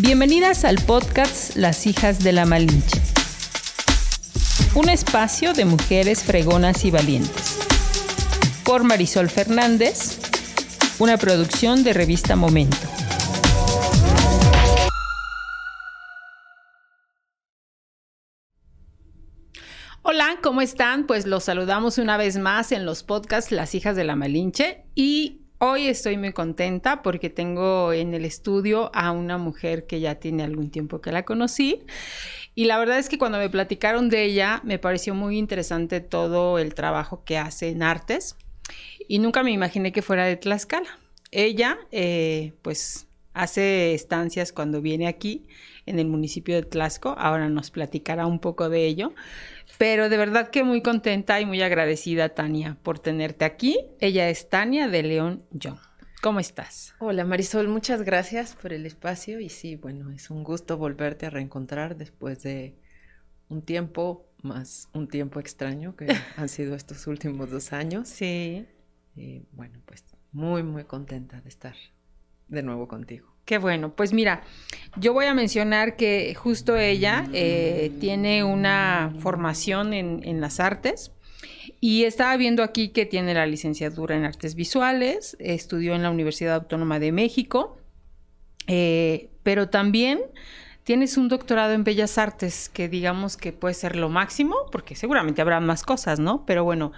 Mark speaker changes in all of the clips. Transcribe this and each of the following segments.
Speaker 1: Bienvenidas al podcast Las hijas de la Malinche. Un espacio de mujeres fregonas y valientes. Por Marisol Fernández, una producción de revista Momento. Hola, ¿cómo están? Pues los saludamos una vez más en los podcasts Las hijas de la Malinche y Hoy estoy muy contenta porque tengo en el estudio a una mujer que ya tiene algún tiempo que la conocí. Y la verdad es que cuando me platicaron de ella, me pareció muy interesante todo el trabajo que hace en artes. Y nunca me imaginé que fuera de Tlaxcala. Ella, eh, pues, hace estancias cuando viene aquí, en el municipio de Tlaxco. Ahora nos platicará un poco de ello. Pero de verdad que muy contenta y muy agradecida, Tania, por tenerte aquí. Ella es Tania de León Young. ¿Cómo estás?
Speaker 2: Hola Marisol, muchas gracias por el espacio y sí, bueno, es un gusto volverte a reencontrar después de un tiempo más un tiempo extraño que han sido estos últimos dos años.
Speaker 1: Sí.
Speaker 2: Y bueno, pues muy, muy contenta de estar de nuevo contigo.
Speaker 1: Qué bueno, pues mira, yo voy a mencionar que justo ella eh, tiene una formación en, las artes y estaba viendo aquí que tiene la licenciatura en artes visuales, estudió en la Universidad Autónoma de México, eh, pero también tienes un doctorado en bellas artes que digamos que puede ser lo máximo, porque seguramente habrá más cosas, ¿no? Pero bueno,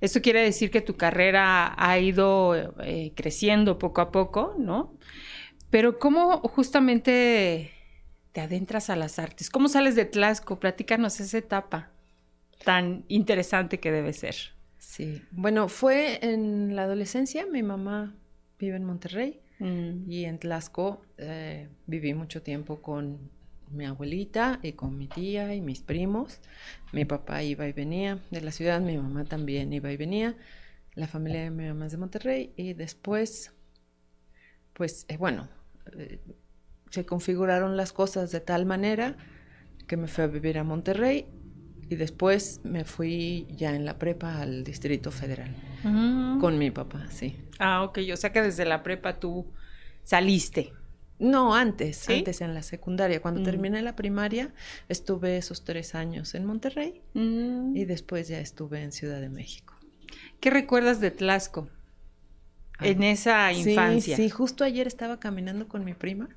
Speaker 1: esto quiere decir que tu carrera ha ido eh, creciendo poco a poco, ¿no? Pero ¿cómo justamente te adentras a las artes? ¿Cómo sales de Tlaxco? Platícanos esa etapa tan interesante que debe ser.
Speaker 2: Sí, bueno, fue en la adolescencia, mi mamá vive en Monterrey mm. y en Tlaxco eh, viví mucho tiempo con mi abuelita y con mi tía y mis primos. Mi papá iba y venía de la ciudad, mi mamá también iba y venía. La familia de mi mamá es de Monterrey y después, pues eh, bueno, eh, se configuraron las cosas de tal manera que me fui a vivir a Monterrey y después me fui ya en la prepa al Distrito Federal mm. con mi papá, sí.
Speaker 1: Ah, ok, o sea que desde la prepa tú saliste.
Speaker 2: No, antes, antes en la secundaria. Cuando mm. terminé la primaria, estuve esos tres años en Monterrey mm. y después ya estuve en Ciudad de México.
Speaker 1: ¿Qué recuerdas de Tlaxco? En esa infancia.
Speaker 2: Sí, justo ayer estaba caminando con mi prima,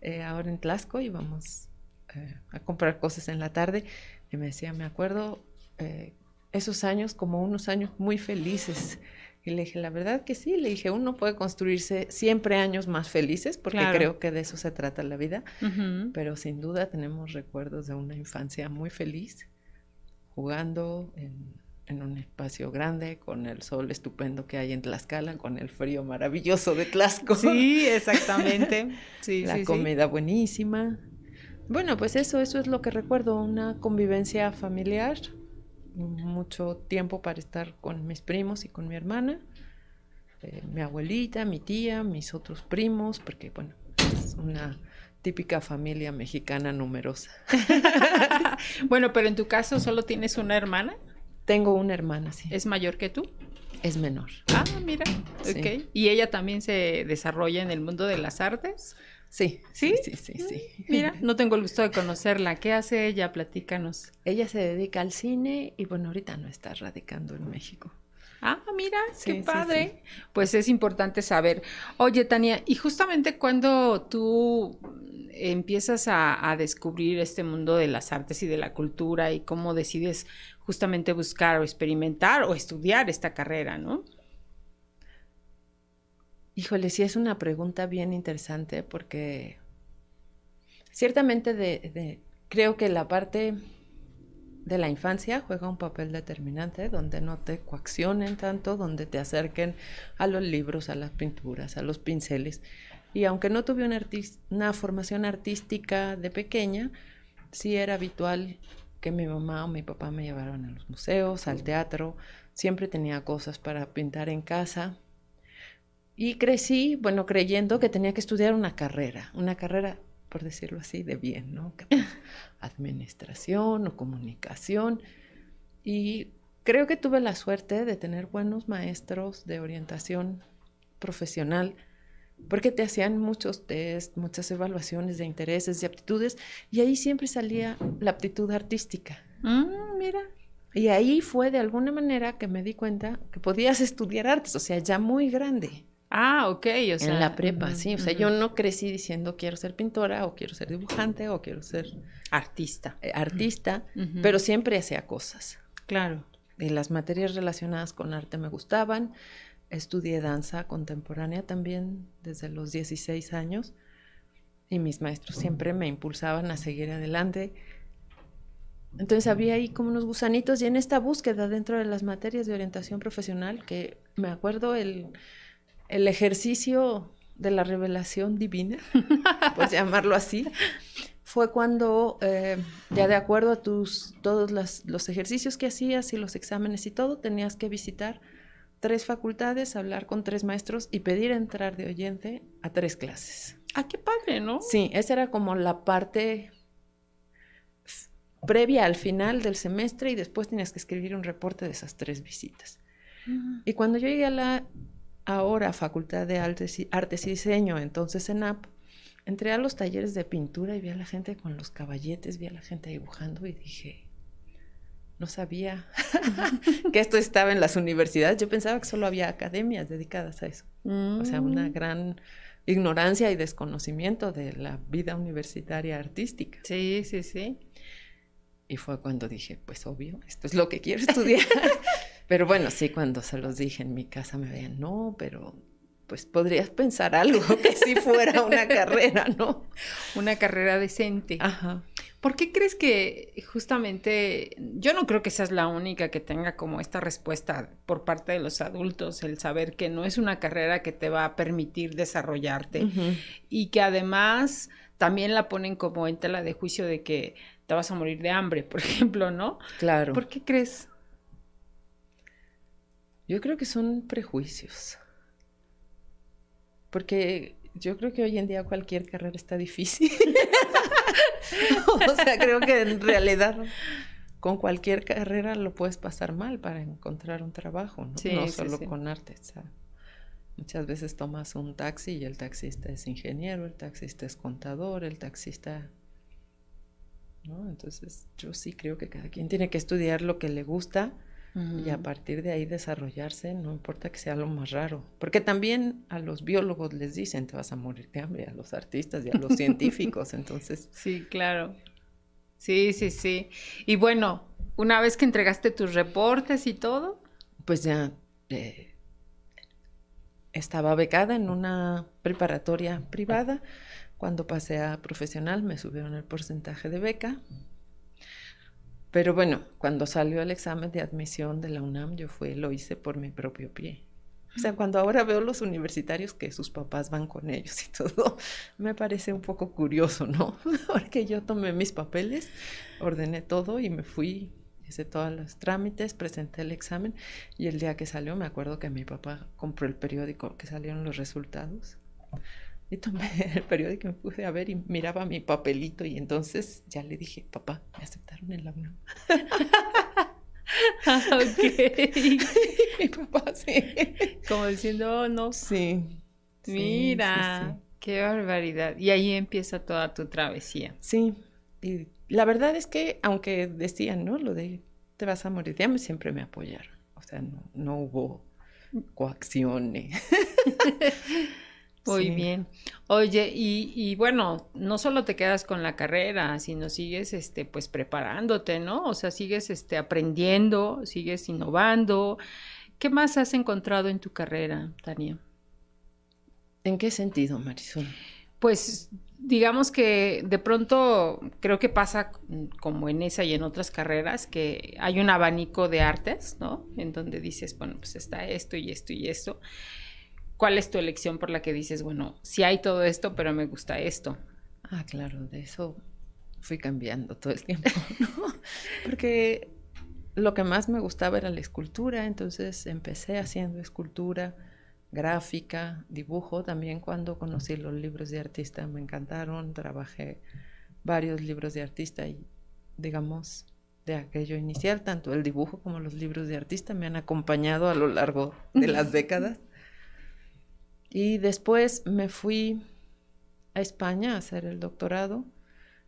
Speaker 2: eh, ahora en Tlaxco, íbamos eh, a comprar cosas en la tarde, y me decía, me acuerdo eh, esos años como unos años muy felices. Y le dije, la verdad que sí, le dije, uno puede construirse siempre años más felices, porque creo que de eso se trata la vida, pero sin duda tenemos recuerdos de una infancia muy feliz, jugando en en un espacio grande, con el sol estupendo que hay en Tlaxcala, con el frío maravilloso de Tlaxco.
Speaker 1: Sí, exactamente.
Speaker 2: Sí, la comida buenísima. Bueno, pues eso, eso es lo que recuerdo, una convivencia familiar, mucho tiempo para estar con mis primos y con mi hermana, eh, mi abuelita, mi tía, mis otros primos, porque bueno, es una típica familia mexicana numerosa.
Speaker 1: bueno, pero en tu caso solo tienes una hermana.
Speaker 2: Tengo una hermana, sí.
Speaker 1: ¿Es mayor que tú?
Speaker 2: Es menor.
Speaker 1: Ah, mira. Ok. ¿Y ella también se desarrolla en el mundo de las artes?
Speaker 2: Sí.
Speaker 1: ¿Sí?
Speaker 2: Sí, sí, sí.
Speaker 1: Mira, no tengo el gusto de conocerla. ¿Qué hace ella? Platícanos.
Speaker 2: Ella se dedica al cine y bueno, ahorita no está radicando en México.
Speaker 1: Ah, mira, qué padre. Pues es importante saber. Oye, Tania, y justamente cuando tú empiezas a, descubrir este mundo de las artes y de la cultura y cómo decides justamente buscar o experimentar o estudiar esta carrera, ¿no?
Speaker 2: Híjole, sí es una pregunta bien interesante porque ciertamente creo que la parte de la infancia juega un papel determinante donde no te coaccionen tanto, donde te acerquen a los libros, a las pinturas, a los pinceles. Y aunque no tuve una, una formación artística de pequeña, sí era habitual que mi mamá o mi papá me llevaron a los museos, al teatro, siempre tenía cosas para pintar en casa. Y crecí, bueno, creyendo que tenía que estudiar una carrera, una carrera, por decirlo así, de bien, ¿no? Administración o comunicación. Y creo que tuve la suerte de tener buenos maestros de orientación profesional porque te hacían muchos test, muchas evaluaciones de intereses, de aptitudes, y ahí siempre salía la aptitud artística.
Speaker 1: Mm, mira.
Speaker 2: Y ahí fue de alguna manera que me di cuenta que podías estudiar artes, o sea, ya muy grande.
Speaker 1: Ah, ok, o sea.
Speaker 2: En la prepa, sí. O sea, yo no crecí diciendo quiero ser pintora o quiero ser dibujante o quiero ser
Speaker 1: artista.
Speaker 2: Eh, artista, pero siempre hacía cosas.
Speaker 1: Claro.
Speaker 2: Y las materias relacionadas con arte me gustaban. Estudié danza contemporánea también desde los 16 años y mis maestros siempre me impulsaban a seguir adelante. Entonces había ahí como unos gusanitos y en esta búsqueda dentro de las materias de orientación profesional, que me acuerdo el, el ejercicio de la revelación divina, pues llamarlo así, fue cuando eh, ya de acuerdo a tus todos los ejercicios que hacías y los exámenes y todo, tenías que visitar tres facultades, hablar con tres maestros y pedir entrar de oyente a tres clases.
Speaker 1: Ah, qué padre, ¿no?
Speaker 2: Sí, esa era como la parte previa al final del semestre y después tenías que escribir un reporte de esas tres visitas. Y cuando yo llegué a la ahora Facultad de Artes y, Artes y Diseño, entonces en AP, entré a los talleres de pintura y vi a la gente con los caballetes, vi a la gente dibujando y dije, no sabía que esto estaba en las universidades. Yo pensaba que solo había academias dedicadas a eso. O sea, una mm. gran ignorancia y desconocimiento de la vida universitaria artística.
Speaker 1: Sí, sí, sí.
Speaker 2: Y fue cuando dije, pues obvio, esto es lo que quiero estudiar. pero bueno, sí, cuando se los dije en mi casa me veían, no, pero pues podrías pensar algo que si fuera una carrera, ¿no?
Speaker 1: Una carrera decente.
Speaker 2: Ajá.
Speaker 1: ¿Por qué crees que justamente, yo no creo que seas la única que tenga como esta respuesta por parte de los adultos, el saber que no es una carrera que te va a permitir desarrollarte y que además también la ponen como en tela de juicio de que te vas a morir de hambre, por ejemplo, ¿no?
Speaker 2: Claro.
Speaker 1: ¿Por qué crees?
Speaker 2: Yo creo que son prejuicios. Porque yo creo que hoy en día cualquier carrera está difícil. o sea, creo que en realidad con cualquier carrera lo puedes pasar mal para encontrar un trabajo, ¿no? no solo con arte. muchas veces tomas un taxi y el taxista es ingeniero, el taxista es contador, el taxista ¿no? Entonces yo sí creo que cada quien tiene que estudiar lo que le gusta y a partir de ahí desarrollarse, no importa que sea lo más raro, porque también a los biólogos les dicen te vas a morir de hambre, a los artistas y a los científicos, entonces...
Speaker 1: Sí, claro. Sí, sí, sí. Y bueno, una vez que entregaste tus reportes y todo...
Speaker 2: Pues ya eh, estaba becada en una preparatoria privada cuando pasé a profesional me subieron el porcentaje de beca. Pero bueno, cuando salió el examen de admisión de la UNAM, yo fui, lo hice por mi propio pie. O sea, cuando ahora veo los universitarios que sus papás van con ellos y todo, me parece un poco curioso, ¿no? Porque yo tomé mis papeles, ordené todo y me fui, hice todos los trámites, presenté el examen y el día que salió me acuerdo que mi papá compró el periódico que salieron los resultados y tomé el periódico y me puse a ver y miraba mi papelito y entonces ya le dije, papá, me aceptaron en la UNAM.
Speaker 1: ok.
Speaker 2: mi papá, sí.
Speaker 1: Como diciendo, oh, no.
Speaker 2: Sí.
Speaker 1: Mira, qué barbaridad. Y ahí empieza toda tu travesía.
Speaker 2: Sí. Y la verdad es que, aunque decían, ¿no? Lo de te vas a morir, ya siempre me apoyaron. O sea, no, no hubo coacciones.
Speaker 1: Muy bien. Oye, y, y, bueno, no solo te quedas con la carrera, sino sigues este, pues preparándote, ¿no? O sea, sigues este, aprendiendo, sigues innovando. ¿Qué más has encontrado en tu carrera, Tania?
Speaker 2: ¿En qué sentido, Marisol?
Speaker 1: Pues digamos que de pronto creo que pasa como en esa y en otras carreras que hay un abanico de artes, ¿no? En donde dices, bueno, pues está esto y esto y esto. ¿Cuál es tu elección por la que dices, bueno, sí hay todo esto, pero me gusta esto?
Speaker 2: Ah, claro, de eso fui cambiando todo el tiempo, ¿no? Porque lo que más me gustaba era la escultura, entonces empecé haciendo escultura, gráfica, dibujo. También cuando conocí los libros de artista me encantaron, trabajé varios libros de artista y, digamos, de aquello inicial, tanto el dibujo como los libros de artista me han acompañado a lo largo de las décadas. Y después me fui a España a hacer el doctorado.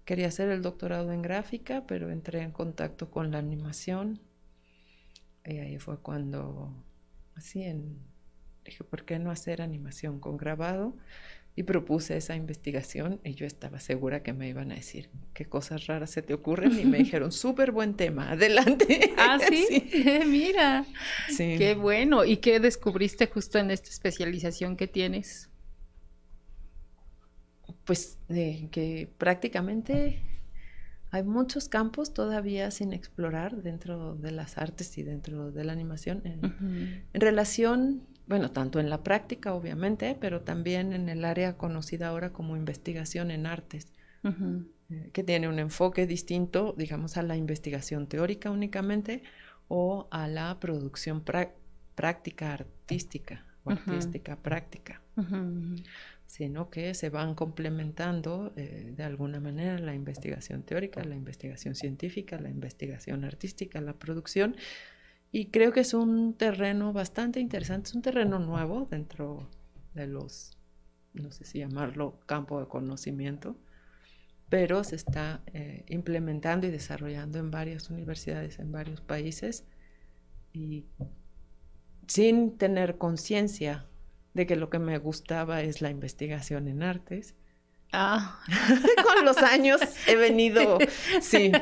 Speaker 2: Quería hacer el doctorado en gráfica, pero entré en contacto con la animación. Y ahí fue cuando, así en, dije, ¿por qué no hacer animación con grabado? Y propuse esa investigación y yo estaba segura que me iban a decir qué cosas raras se te ocurren y me dijeron súper buen tema, adelante.
Speaker 1: Ah, sí, mira, sí. qué bueno. ¿Y qué descubriste justo en esta especialización que tienes?
Speaker 2: Pues que prácticamente hay muchos campos todavía sin explorar dentro de las artes y dentro de la animación en, en relación bueno, tanto en la práctica, obviamente, pero también en el área conocida ahora como investigación en artes, eh, que tiene un enfoque distinto, digamos, a la investigación teórica únicamente o a la producción práctica artística o artística práctica, sino que se van complementando eh, de alguna manera la investigación teórica, la investigación científica, la investigación artística, la producción y creo que es un terreno bastante interesante, es un terreno nuevo dentro de los, no sé si llamarlo campo de conocimiento, pero se está eh, implementando y desarrollando en varias universidades, en varios países, y sin tener conciencia de que lo que me gustaba es la investigación en artes,
Speaker 1: Ah.
Speaker 2: Con los años he venido, sí.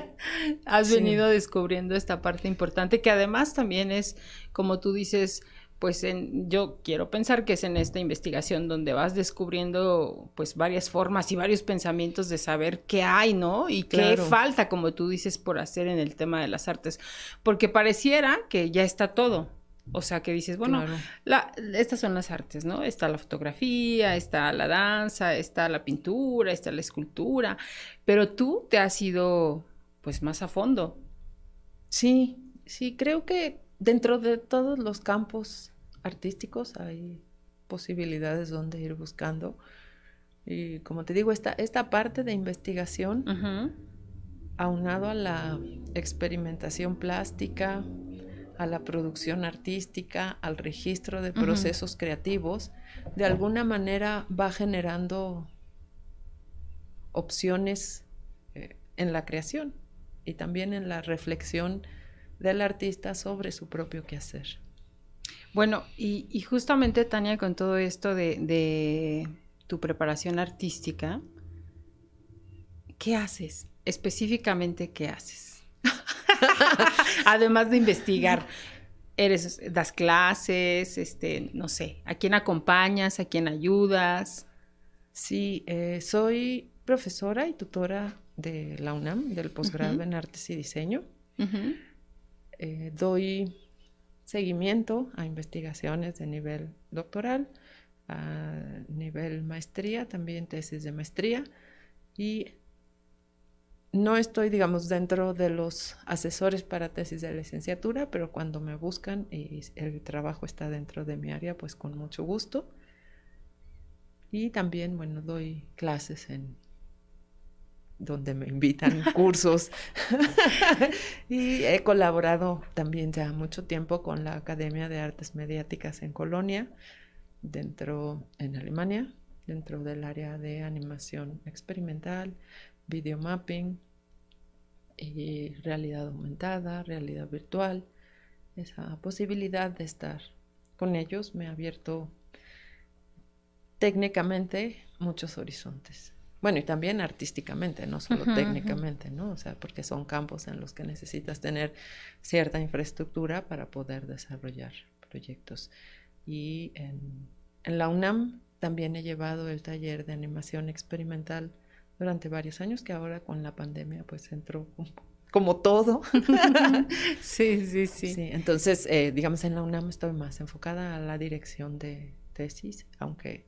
Speaker 1: Has venido descubriendo esta parte importante que además también es, como tú dices, pues en, yo quiero pensar que es en esta investigación donde vas descubriendo pues varias formas y varios pensamientos de saber qué hay, ¿no? Y qué falta, como tú dices, por hacer en el tema de las artes. Porque pareciera que ya está todo, o sea, que dices, bueno, estas son las artes, ¿no? Está la fotografía, está la danza, está la pintura, está la escultura, pero tú te has ido pues más a fondo.
Speaker 2: Sí, sí, creo que dentro de todos los campos artísticos hay posibilidades donde ir buscando. Y como te digo, esta, esta parte de investigación, aunado a la experimentación plástica, a la producción artística, al registro de procesos creativos, de alguna manera va generando opciones eh, en la creación y también en la reflexión del artista sobre su propio quehacer.
Speaker 1: Bueno, y, justamente Tania, con todo esto de tu preparación artística, ¿qué haces? Específicamente, ¿qué haces? Además de investigar, eres, das clases, este, no sé, ¿a quién acompañas? ¿A quién ayudas?
Speaker 2: Sí, eh, soy profesora y tutora de la UNAM, del posgrado en Artes y Diseño. Eh, doy seguimiento a investigaciones de nivel doctoral, a nivel maestría, también tesis de maestría y no estoy, digamos, dentro de los asesores para tesis de licenciatura, pero cuando me buscan y el trabajo está dentro de mi área, pues con mucho gusto. Y también, bueno, doy clases en donde me invitan cursos. y he colaborado también ya mucho tiempo con la Academia de Artes Mediáticas en Colonia, dentro, en Alemania, dentro del área de animación experimental, videomapping y realidad aumentada, realidad virtual. Esa posibilidad de estar con ellos me ha abierto técnicamente muchos horizontes. Bueno, y también artísticamente, no solo técnicamente, ¿no? O sea, porque son campos en los que necesitas tener cierta infraestructura para poder desarrollar proyectos. Y en, en la UNAM también he llevado el taller de animación experimental durante varios años, que ahora con la pandemia pues entró como, todo.
Speaker 1: sí, sí, sí,
Speaker 2: sí. entonces, eh, digamos, en la UNAM estoy más enfocada a la dirección de tesis, aunque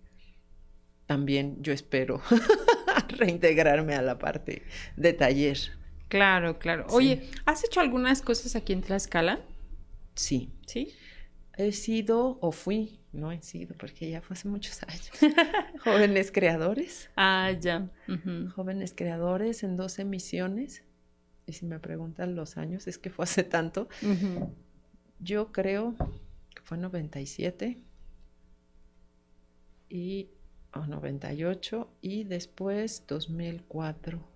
Speaker 2: también yo espero reintegrarme a la parte de taller.
Speaker 1: Claro, claro. Oye, ¿has hecho algunas cosas aquí en Tlaxcala?
Speaker 2: Sí.
Speaker 1: ¿Sí?
Speaker 2: He sido o fui no he sido, porque ya fue hace muchos años. Jóvenes creadores.
Speaker 1: Ah, ya.
Speaker 2: Jóvenes creadores en dos emisiones. Y si me preguntan los años, es que fue hace tanto. Yo creo que fue 97. y o 98 y después 2004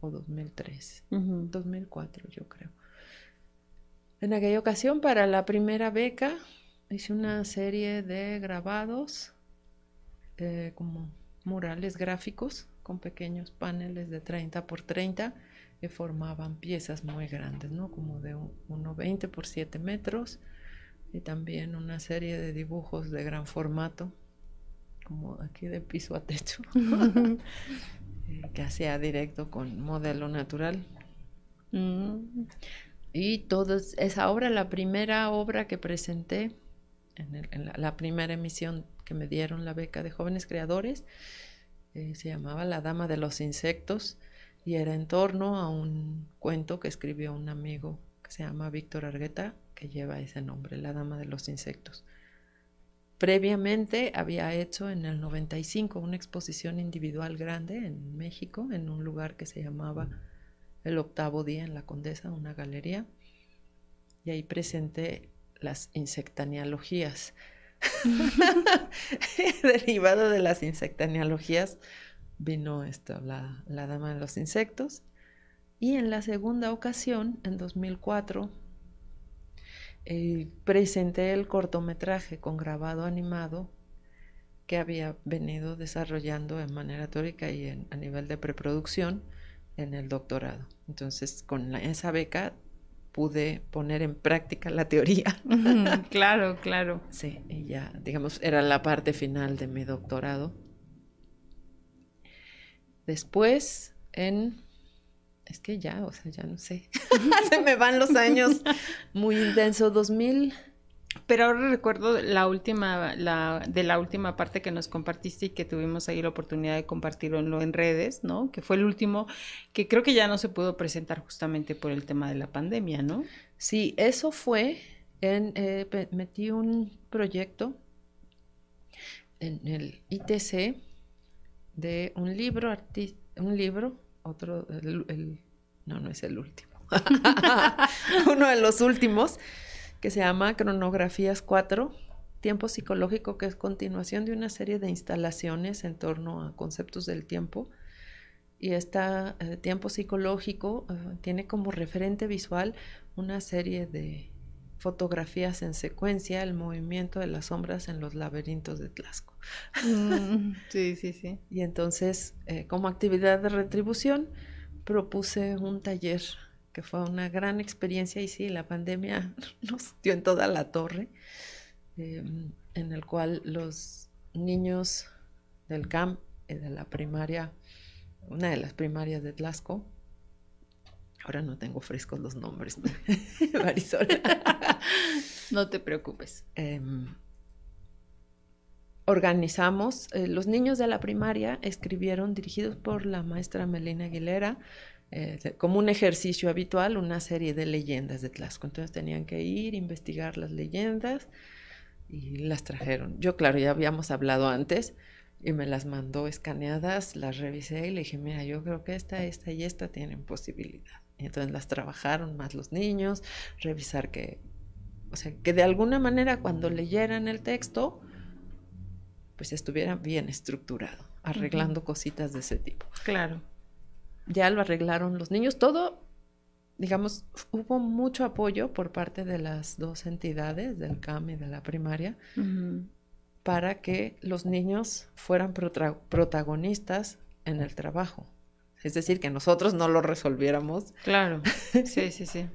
Speaker 2: o 2003. 2004 yo creo. En aquella ocasión para la primera beca hice una serie de grabados eh, como murales gráficos con pequeños paneles de 30 por 30 que formaban piezas muy grandes, ¿no? Como de 1,20 por 7 metros y también una serie de dibujos de gran formato, como aquí de piso a techo, eh, que hacía directo con modelo natural. Mm. Y toda esa obra, la primera obra que presenté en, la, primera emisión que me dieron la beca de jóvenes creadores, eh, se llamaba La Dama de los Insectos y era en torno a un cuento que escribió un amigo que se llama Víctor Argueta, que lleva ese nombre, La Dama de los Insectos. Previamente había hecho en el 95 una exposición individual grande en México, en un lugar que se llamaba El Octavo Día en la Condesa, una galería, y ahí presenté las insectanialogías. Derivado de las insectanialogías vino esto, la, Dama de los Insectos. Y en la segunda ocasión, en 2004, eh, presenté el cortometraje con grabado animado que había venido desarrollando en manera teórica y a nivel de preproducción en el doctorado. Entonces, con esa beca pude poner en práctica la teoría.
Speaker 1: claro, claro.
Speaker 2: Sí, y ya, digamos, era la parte final de mi doctorado. Después, en... Es que ya, o sea, ya no sé. Se me van los años. Muy intenso, 2000.
Speaker 1: Pero ahora recuerdo la última, la, de la última parte que nos compartiste y que tuvimos ahí la oportunidad de compartirlo en redes, ¿no? Que fue el último, que creo que ya no se pudo presentar justamente por el tema de la pandemia, ¿no?
Speaker 2: Sí, eso fue, eh, metí un proyecto en el ITC de un libro, un libro, otro, no, no es el último, uno de los últimos, que se llama Cronografías 4, Tiempo Psicológico, que es continuación de una serie de instalaciones en torno a conceptos del tiempo. Y este tiempo psicológico eh, tiene como referente visual una serie de fotografías en secuencia, el movimiento de las sombras en los laberintos de Tlaxco.
Speaker 1: Mm, sí, sí, sí.
Speaker 2: Y entonces, eh, como actividad de retribución, propuse un taller que fue una gran experiencia y sí, la pandemia nos dio en toda la torre, em, en el cual los niños del CAMP, de la primaria, una de las primarias de Tlaxco, ahora no tengo frescos los nombres, Marisol.
Speaker 1: no te preocupes.
Speaker 2: Em, organizamos, eh, los niños de la primaria escribieron, dirigidos por la maestra Melina Aguilera, eh, como un ejercicio habitual, una serie de leyendas de Tlaxco. Entonces tenían que ir, investigar las leyendas y las trajeron. Yo, claro, ya habíamos hablado antes y me las mandó escaneadas, las revisé y le dije, mira, yo creo que esta, esta y esta tienen posibilidad. Y entonces las trabajaron más los niños, revisar que, o sea, que de alguna manera cuando leyeran el texto, pues estuviera bien estructurado, arreglando cositas de ese tipo.
Speaker 1: Claro
Speaker 2: ya lo arreglaron los niños. Todo, digamos, hubo mucho apoyo por parte de las dos entidades, del CAM y de la primaria, para que los niños fueran protagonistas en el trabajo. Es decir, que nosotros no lo resolviéramos.
Speaker 1: Claro, sí, sí, sí.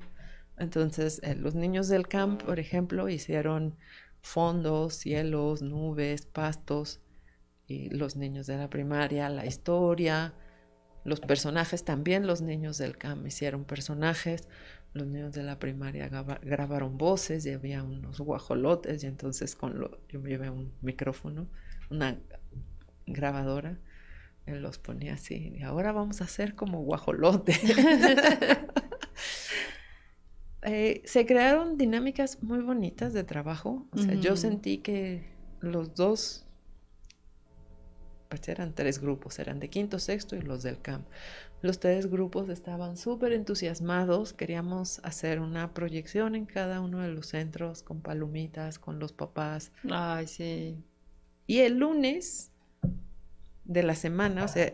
Speaker 2: Entonces, eh, los niños del camp, por ejemplo, hicieron fondos, cielos, nubes, pastos, y los niños de la primaria, la historia, los personajes también, los niños del CAM hicieron personajes, los niños de la primaria grabaron voces y había unos guajolotes y entonces con lo, yo llevé un micrófono, una grabadora, él los ponía así, y ahora vamos a hacer como guajolote. Eh, se crearon dinámicas muy bonitas de trabajo, o sea, yo sentí que los dos pues eran tres grupos, eran de quinto, sexto y los del camp. Los tres grupos estaban súper entusiasmados, queríamos hacer una proyección en cada uno de los centros con palomitas, con los papás.
Speaker 1: Ay, sí.
Speaker 2: Y el lunes de la semana, o sea,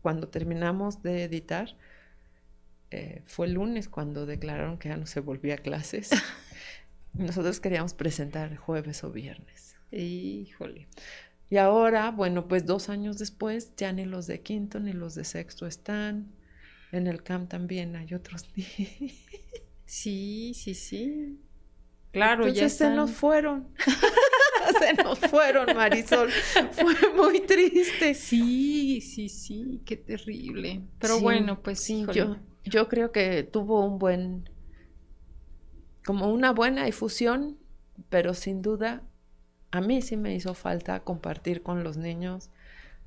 Speaker 2: cuando terminamos de editar, eh, fue el lunes cuando declararon que ya no se volvía a clases. Nosotros queríamos presentar jueves o viernes.
Speaker 1: Híjole.
Speaker 2: Y ahora, bueno, pues dos años después, ya ni los de quinto ni los de sexto están. En el CAM también hay otros.
Speaker 1: sí, sí, sí. Claro,
Speaker 2: ya se nos fueron. se nos fueron, Marisol. Fue muy triste.
Speaker 1: Sí, sí, sí, qué terrible. Pero bueno, pues sí.
Speaker 2: Yo, yo creo que tuvo un buen, como una buena difusión, pero sin duda a mí sí me hizo falta compartir con los niños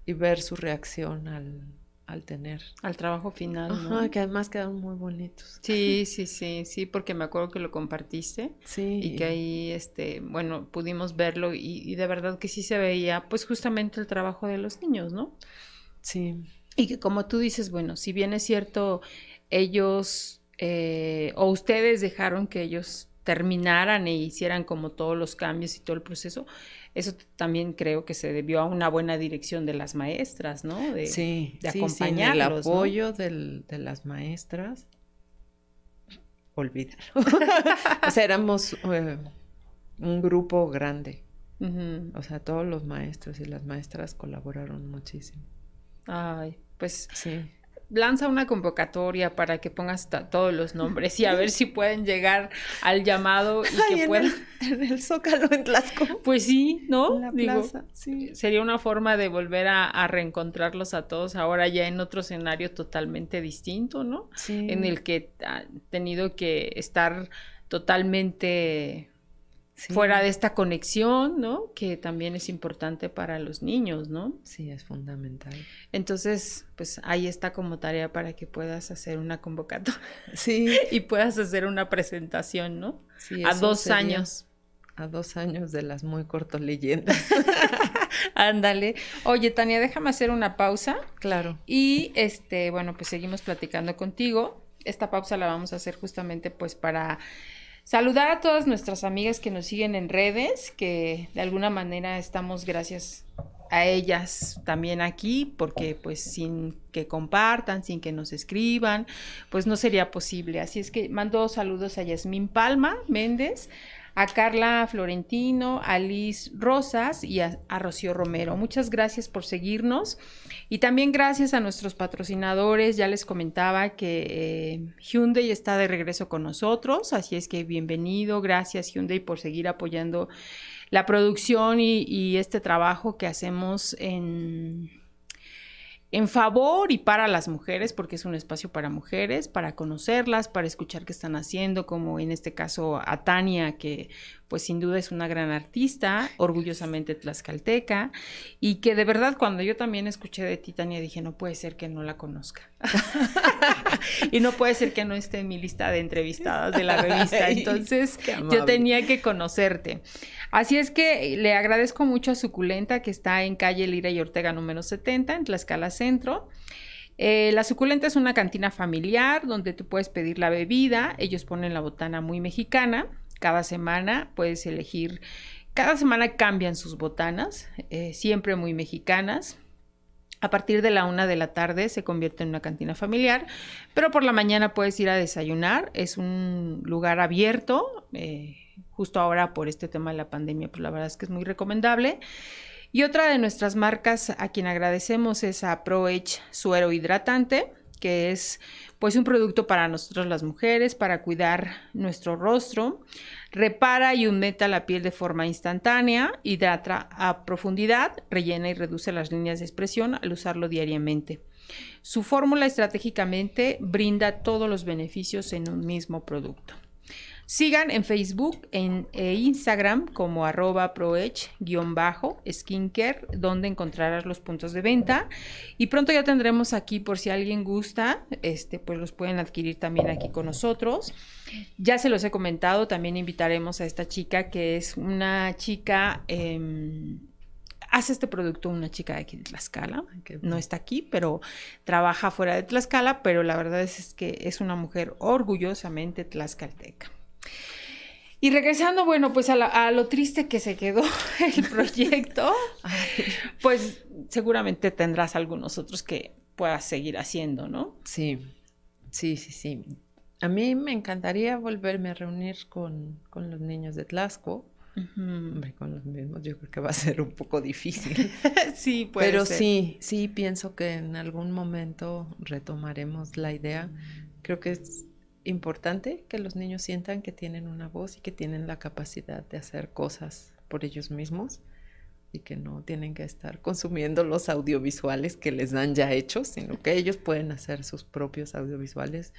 Speaker 2: y ver su reacción al, al tener.
Speaker 1: Al trabajo final.
Speaker 2: Ajá, que además quedaron muy bonitos.
Speaker 1: Sí, sí, sí, sí, porque me acuerdo que lo compartiste.
Speaker 2: Sí.
Speaker 1: Y que ahí, este, bueno, pudimos verlo y, y, de verdad que sí se veía, pues justamente el trabajo de los niños, ¿no?
Speaker 2: Sí.
Speaker 1: Y que como tú dices, bueno, si bien es cierto, ellos eh, o ustedes dejaron que ellos terminaran e hicieran como todos los cambios y todo el proceso, eso también creo que se debió a una buena dirección de las maestras, ¿no? De,
Speaker 2: sí,
Speaker 1: de
Speaker 2: sí,
Speaker 1: acompañarlos.
Speaker 2: el apoyo del, de las maestras. Olvidar. o sea, éramos eh, un grupo grande. Uh -huh. O sea, todos los maestros y las maestras colaboraron muchísimo.
Speaker 1: Ay, pues
Speaker 2: sí
Speaker 1: lanza una convocatoria para que pongas todos los nombres y a ver si pueden llegar al llamado y
Speaker 2: Ay,
Speaker 1: que
Speaker 2: en
Speaker 1: puedan.
Speaker 2: El, en el Zócalo en Tlaxco.
Speaker 1: Pues sí, ¿no?
Speaker 2: En la
Speaker 1: Digo,
Speaker 2: plaza, sí.
Speaker 1: Sería una forma de volver a, a, reencontrarlos a todos ahora ya en otro escenario totalmente distinto, ¿no?
Speaker 2: Sí.
Speaker 1: En el que han tenido que estar totalmente
Speaker 2: Sí.
Speaker 1: fuera de esta conexión, ¿no? Que también es importante para los niños, ¿no?
Speaker 2: Sí, es fundamental.
Speaker 1: Entonces, pues ahí está como tarea para que puedas hacer una convocatoria.
Speaker 2: Sí.
Speaker 1: y puedas hacer una presentación, ¿no?
Speaker 2: Sí,
Speaker 1: a dos
Speaker 2: sería
Speaker 1: años.
Speaker 2: A dos años de las muy corto leyendas.
Speaker 1: Ándale. Oye, Tania, déjame hacer una pausa.
Speaker 2: claro.
Speaker 1: Y este, bueno, pues seguimos platicando contigo. Esta pausa la vamos a hacer justamente pues para saludar a todas nuestras amigas que nos siguen en redes, que de alguna manera estamos gracias a ellas también aquí, porque pues sin que compartan, sin que nos escriban, pues no sería posible. Así es que mando saludos a Yasmín Palma Méndez, a Carla Florentino, a Liz Rosas y a, Rocío Romero. Muchas gracias por seguirnos y también gracias a nuestros patrocinadores. Ya les comentaba que eh, Hyundai está de regreso con nosotros, así es que bienvenido. Gracias Hyundai por seguir apoyando la producción y este trabajo que hacemos en en favor y para las mujeres, porque es un espacio para mujeres, para conocerlas, para escuchar qué están haciendo, como en este caso a Tania, que pues sin duda es una gran artista, orgullosamente tlaxcalteca, y que de verdad cuando yo también escuché de ti, Tania, dije, no puede ser que no la conozca. y no puede ser que no esté en mi lista de entrevistadas de la revista. Entonces yo tenía que conocerte. Así es que le agradezco mucho a Suculenta, que está en calle Lira y Ortega número 70, en Tlaxcala Centro. Eh, la suculenta es una cantina familiar donde tú puedes pedir la bebida. Ellos ponen la botana muy mexicana. Cada semana puedes elegir, cada semana cambian sus botanas, eh, siempre muy mexicanas. A partir de la una de la tarde se convierte en una cantina familiar, pero por la mañana puedes ir a desayunar. Es un lugar abierto, eh, justo ahora por este tema de la pandemia, pues la verdad es que es muy recomendable. Y otra de nuestras marcas a quien agradecemos es a ProH Suero Hidratante, que es pues un producto para nosotros las mujeres, para cuidar nuestro rostro. Repara y humecta la piel de forma instantánea, hidrata a profundidad, rellena y reduce las líneas de expresión al usarlo diariamente. Su fórmula estratégicamente brinda todos los beneficios en un mismo producto. Sigan en Facebook en, e Instagram como arroba proech-skincare, donde encontrarás los puntos de venta. Y pronto ya tendremos aquí, por si alguien gusta, este, pues los pueden adquirir también aquí con nosotros. Ya se los he comentado, también invitaremos a esta chica que es una chica... Eh, hace este producto una chica de aquí de Tlaxcala, okay. no está aquí, pero trabaja fuera de Tlaxcala, pero la verdad es, es que es una mujer orgullosamente tlaxcalteca. Y regresando, bueno, pues a, lo triste que se quedó el proyecto, pues seguramente tendrás algunos otros que puedas seguir haciendo, ¿no?
Speaker 2: Sí, sí, sí, sí. A mí me encantaría volverme a reunir con, los niños de Tlaxco. Hombre, con los mismos yo creo que va a ser un poco difícil.
Speaker 1: sí, puede
Speaker 2: Pero sí, sí pienso que en algún momento retomaremos la idea. Creo que es importante que los niños sientan que tienen una voz y que tienen la capacidad de hacer cosas por ellos mismos y que no tienen que estar consumiendo los audiovisuales que les dan ya hechos, sino que ellos pueden hacer sus propios audiovisuales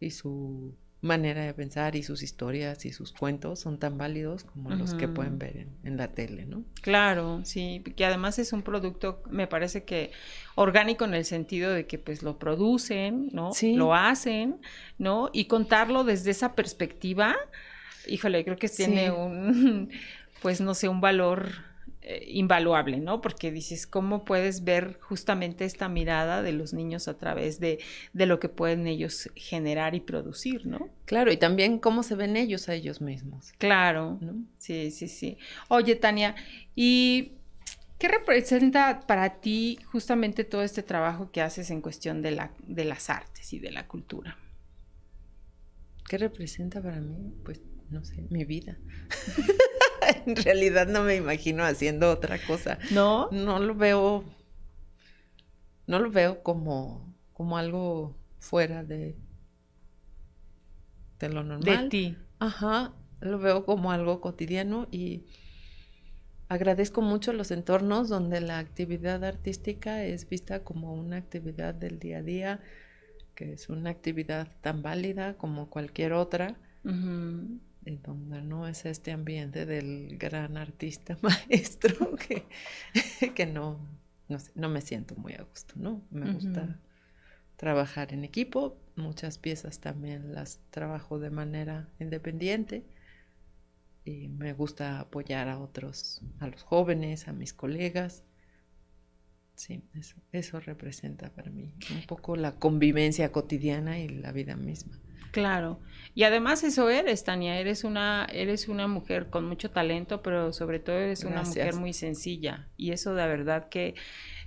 Speaker 2: y su manera de pensar y sus historias y sus cuentos son tan válidos como los que pueden ver en, la tele, ¿no?
Speaker 1: Claro, sí, que además es un producto, me parece que orgánico en el sentido de que pues lo producen, ¿no? Sí. Lo hacen, ¿no? Y contarlo desde esa perspectiva, híjole, creo que tiene un, pues no sé, un valor eh, invaluable, ¿no? Porque dices, ¿cómo puedes ver justamente esta mirada de los niños a través de, de, lo que pueden ellos generar y producir, ¿no?
Speaker 2: Claro, y también cómo se ven ellos a ellos mismos.
Speaker 1: Claro, ¿no? Sí, sí, sí. Oye, Tania, ¿y qué representa para ti justamente todo este trabajo que haces en cuestión de, la, de las artes y de la cultura?
Speaker 2: ¿Qué representa para mí? Pues, no sé, mi vida. en realidad no me imagino haciendo otra cosa.
Speaker 1: ¿No?
Speaker 2: No lo veo. No lo veo como, como algo fuera de, de lo normal.
Speaker 1: De ti.
Speaker 2: Ajá. Lo veo como algo cotidiano y agradezco mucho los entornos donde la actividad artística es vista como una actividad del día a día, que es una actividad tan válida como cualquier otra en donde no es este ambiente del gran artista maestro que, que no, no, me siento muy a gusto, ¿no? Me gusta trabajar en equipo, muchas piezas también las trabajo de manera independiente y me gusta apoyar a otros, a los jóvenes, a mis colegas. Sí, eso, eso representa para mí un poco la convivencia cotidiana y la vida misma.
Speaker 1: Claro. Y además eso eres, Tania, eres una, eres una mujer con mucho talento, pero sobre todo eres una mujer muy sencilla. Y eso de verdad que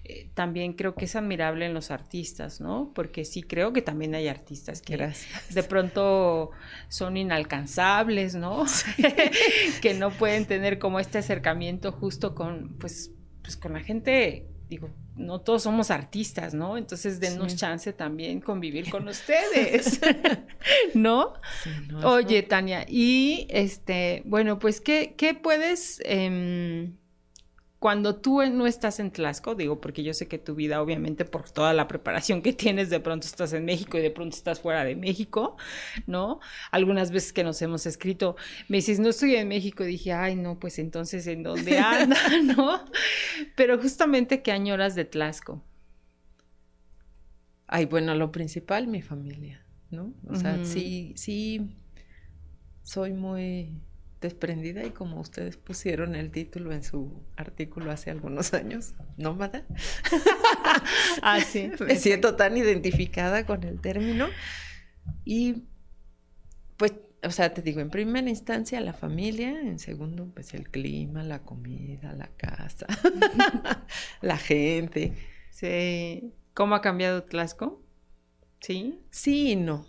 Speaker 1: eh, también creo que es admirable en los artistas, ¿no? Porque sí creo que también hay artistas que de pronto son inalcanzables, ¿no? que no pueden tener como este acercamiento justo con, pues, pues con la gente digo, no todos somos artistas, ¿no? Entonces denos chance también convivir con ustedes, ¿no? Oye, Tania, y este, bueno, pues, ¿qué, qué puedes... Em, cuando tú no estás en Tlaxco, digo, porque yo sé que tu vida, obviamente, por toda la preparación que tienes, de pronto estás en México y de pronto estás fuera de México, ¿no? Algunas veces que nos hemos escrito, me dices, no estoy en México, y dije, ay, no, pues entonces, ¿en dónde anda, no? Pero justamente, ¿qué añoras de Tlaxco?
Speaker 2: Ay, bueno, lo principal, mi familia, ¿no? O sea, sí, sí, soy muy desprendida y como ustedes pusieron el título en su artículo hace algunos años, nómada.
Speaker 1: ah, sí.
Speaker 2: Me siento tan identificada con el término. Y pues, o sea, te digo, en primera instancia la familia, en segundo, pues el clima, la comida, la casa, la gente.
Speaker 1: Sí. ¿Cómo ha cambiado Tlaxco?
Speaker 2: Sí. Sí no.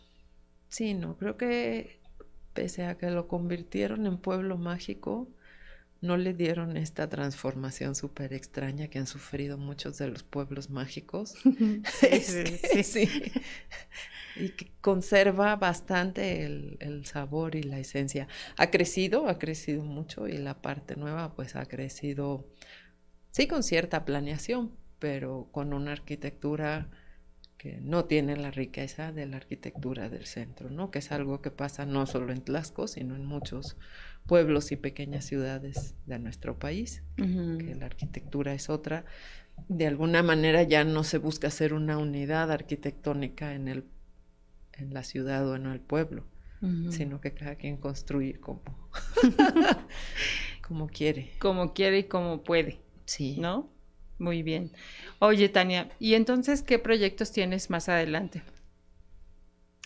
Speaker 2: Sí, no. Creo que pese a que lo convirtieron en pueblo mágico, no le dieron esta transformación súper extraña que han sufrido muchos de los pueblos mágicos. sí, sí, Y que conserva bastante el, el, sabor y la esencia. Ha crecido, ha crecido mucho y la parte nueva pues ha crecido, sí, con cierta planeación, pero con una arquitectura que no tiene la riqueza de la arquitectura del centro, ¿no? Que es algo que pasa no solo en Tlaxco, sino en muchos pueblos y pequeñas ciudades de nuestro país, que la arquitectura es otra. De alguna manera ya no se busca hacer una unidad arquitectónica en, el, en la ciudad o en el pueblo, sino que cada quien construye como, como quiere.
Speaker 1: Como quiere y como puede.
Speaker 2: Sí.
Speaker 1: ¿No? Muy bien. Oye, Tania, ¿y entonces qué proyectos tienes más adelante?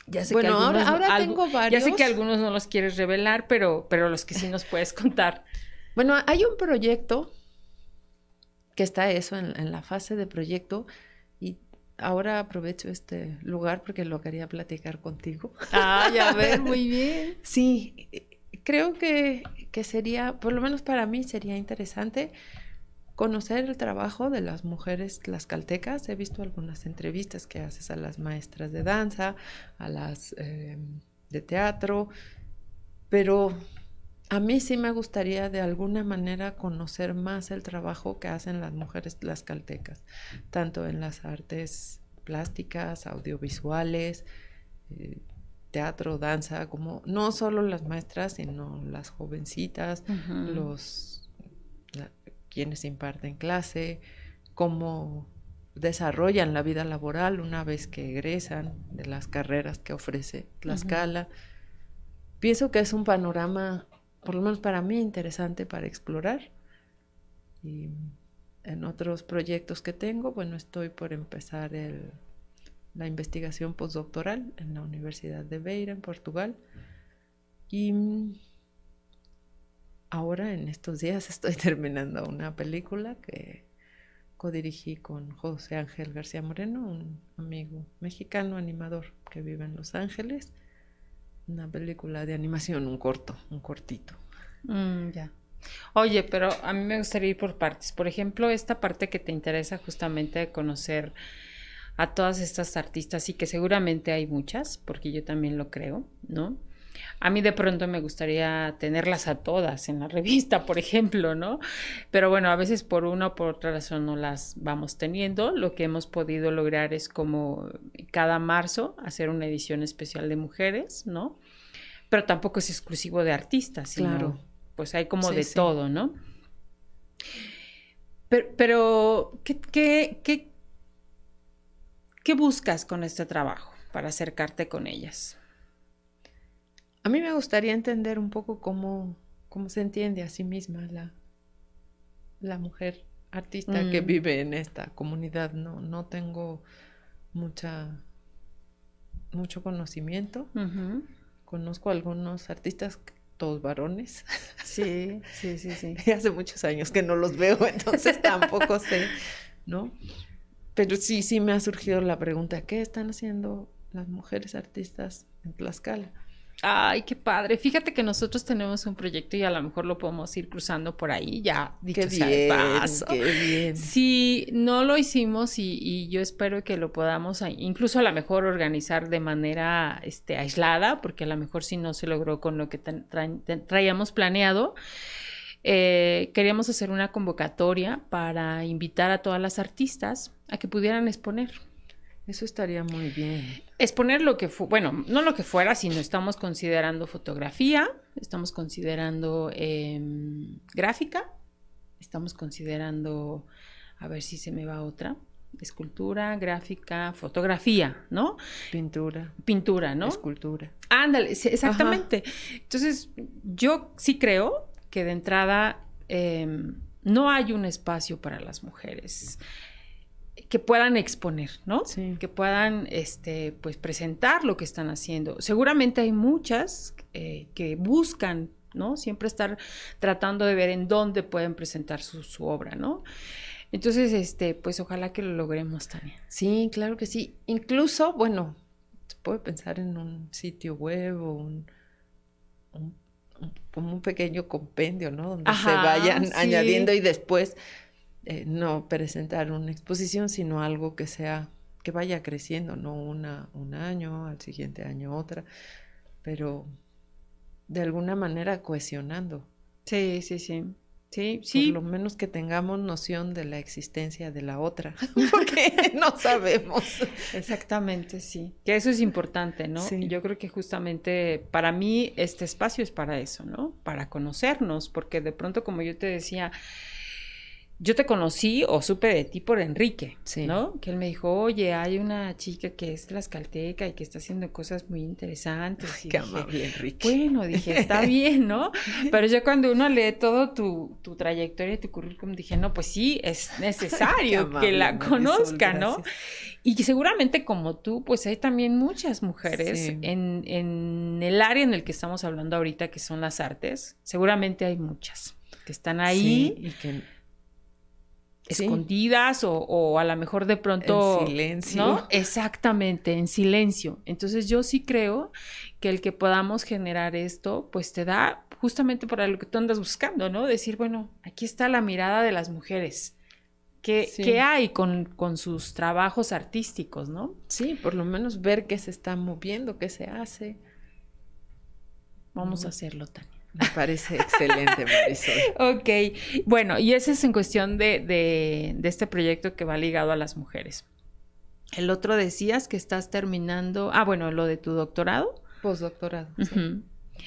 Speaker 1: Ya sé
Speaker 2: Bueno,
Speaker 1: que algunos,
Speaker 2: ahora- ahora
Speaker 1: algo-
Speaker 2: tengo
Speaker 1: Ya sé
Speaker 2: varios.
Speaker 1: que algunos no los quieres revelar, pero, pero los que sí nos puedes contar.
Speaker 2: Bueno, hay un proyecto que está eso en, en la fase de proyecto y ahora aprovecho este lugar porque lo quería platicar contigo.
Speaker 1: Ah, ya ver, muy bien.
Speaker 2: Sí, creo que, que sería, por lo menos para mí, sería interesante conocer el trabajo de las mujeres tlaxcaltecas. He visto algunas entrevistas que haces a las maestras de danza, a las eh, de teatro, pero a mí sí me gustaría de alguna manera conocer más el trabajo que hacen las mujeres tlaxcaltecas, tanto en las artes plásticas, audiovisuales, eh, teatro, danza, como no solo las maestras, sino las jovencitas, los quienes imparten clase, cómo desarrollan la vida laboral una vez que egresan de las carreras que ofrece Tlaxcala. Pienso que es un panorama, por lo menos para mí, interesante para explorar. Y en otros proyectos que tengo, bueno, estoy por empezar el- la investigación postdoctoral en la Universidad de Beira, en Portugal. Y ahora, en estos días, estoy terminando una película que codirigí con José Ángel García Moreno, un amigo mexicano animador que vive en Los Ángeles. Una película de animación, un corto, un cortito.
Speaker 1: Mm, ya. Oye, pero a mí me gustaría ir por partes. Por ejemplo, esta parte que te interesa justamente de conocer a todas estas artistas y que seguramente hay muchas, porque yo también lo creo, ¿no? A mí de pronto me gustaría tenerlas a todas en la revista, por ejemplo, ¿no? Pero bueno, a veces por una o por otra razón no las vamos teniendo. Lo que hemos podido lograr es como cada marzo hacer una edición especial de mujeres, ¿no? Pero tampoco es exclusivo de artistas, sino
Speaker 2: Claro.
Speaker 1: pues hay como
Speaker 2: Sí,
Speaker 1: de
Speaker 2: sí.
Speaker 1: todo, ¿no? Pero, pero ¿qué, qué, qué, qué buscas con este trabajo para acercarte con ellas?
Speaker 2: A mí me gustaría entender un poco cómo, cómo se entiende a sí misma la, la mujer artista que
Speaker 1: Mm.
Speaker 2: vive en esta comunidad. No, no tengo mucha mucho conocimiento. Conozco algunos artistas, todos varones.
Speaker 1: Sí, sí, sí, sí.
Speaker 2: Hace muchos años que no los veo, entonces tampoco sé, ¿no? Pero sí, sí me ha surgido la pregunta, ¿qué están haciendo las mujeres artistas en Tlaxcala?
Speaker 1: Ay, qué padre. Fíjate que nosotros tenemos un proyecto y a lo mejor lo podemos ir cruzando por ahí, ya dicho
Speaker 2: Qué
Speaker 1: sea de paso.
Speaker 2: qué bien.
Speaker 1: Sí, no lo hicimos y, y yo espero que lo podamos incluso a lo mejor organizar de manera este, aislada, porque a lo mejor si no se logró con lo que tra- traíamos planeado. Eh, queríamos hacer una convocatoria para invitar a todas las artistas a que pudieran exponer.
Speaker 2: Eso estaría muy bien.
Speaker 1: Exponer lo que fue, bueno, no lo que fuera, sino estamos considerando fotografía, estamos considerando em, gráfica, estamos considerando, a ver si se me va otra, escultura, gráfica, fotografía, ¿no?
Speaker 2: Pintura,
Speaker 1: Pintura, ¿no?
Speaker 2: escultura.
Speaker 1: Ándale, exactamente. Entonces, yo sí creo que de entrada em, no hay un espacio para las mujeres que puedan exponer, ¿no?
Speaker 2: Sí.
Speaker 1: Que puedan, este, pues, presentar lo que están haciendo. Seguramente hay muchas eh, que buscan, ¿no? Siempre estar tratando de ver en dónde pueden presentar su, su obra, ¿no? Entonces, este, pues, ojalá que lo logremos, Tania.
Speaker 2: Sí, claro que sí. Incluso, bueno, se puede pensar en un sitio web o un, como un pequeño compendio, ¿no? Donde se vayan
Speaker 1: sí.
Speaker 2: añadiendo y después eh, no presentar una exposición, sino algo que sea, que vaya creciendo, no una, un año, al siguiente año otra, pero de alguna manera cohesionando.
Speaker 1: Sí, sí, sí. Sí,
Speaker 2: Por
Speaker 1: sí.
Speaker 2: lo menos que tengamos noción de la existencia de la otra, porque no sabemos.
Speaker 1: Exactamente, sí. Que eso es importante, ¿no?
Speaker 2: Sí.
Speaker 1: Yo creo que justamente para mí este espacio es para eso, ¿no? Para conocernos, porque de pronto, como yo te decía, yo te conocí o supe de ti por Enrique,
Speaker 2: Sí.
Speaker 1: ¿no? Que él me dijo, oye, hay una chica que es tlaxcalteca y que está haciendo cosas muy interesantes. Y
Speaker 2: Qué
Speaker 1: dije,
Speaker 2: amable, Enrique.
Speaker 1: bueno, dije, está bien, ¿no? Pero yo cuando uno lee todo tu, tu trayectoria tu currículum, dije, no, pues sí, es necesario que la conozca,
Speaker 2: Marisol,
Speaker 1: ¿no? Y seguramente como tú, pues hay también muchas mujeres en, en, el área en el que estamos hablando ahorita, que son las artes. Seguramente hay muchas que están ahí. y que escondidas o, a lo mejor de pronto...
Speaker 2: En silencio.
Speaker 1: ¿no? Exactamente, en silencio. Entonces yo sí creo que el que podamos generar esto, pues te da justamente para lo que tú andas buscando, ¿no? Decir, bueno, aquí está la mirada de las mujeres. ¿Qué, ¿qué hay con, con, sus trabajos artísticos, no?
Speaker 2: Sí, por lo menos ver qué se está moviendo, qué se hace.
Speaker 1: Vamos a hacerlo, Tania.
Speaker 2: Me parece excelente, Marisol.
Speaker 1: ok, bueno, y ese es en cuestión de, de, este proyecto que va ligado a las mujeres. El otro decías que estás terminando, ah, bueno, lo de tu doctorado.
Speaker 2: Postdoctorado.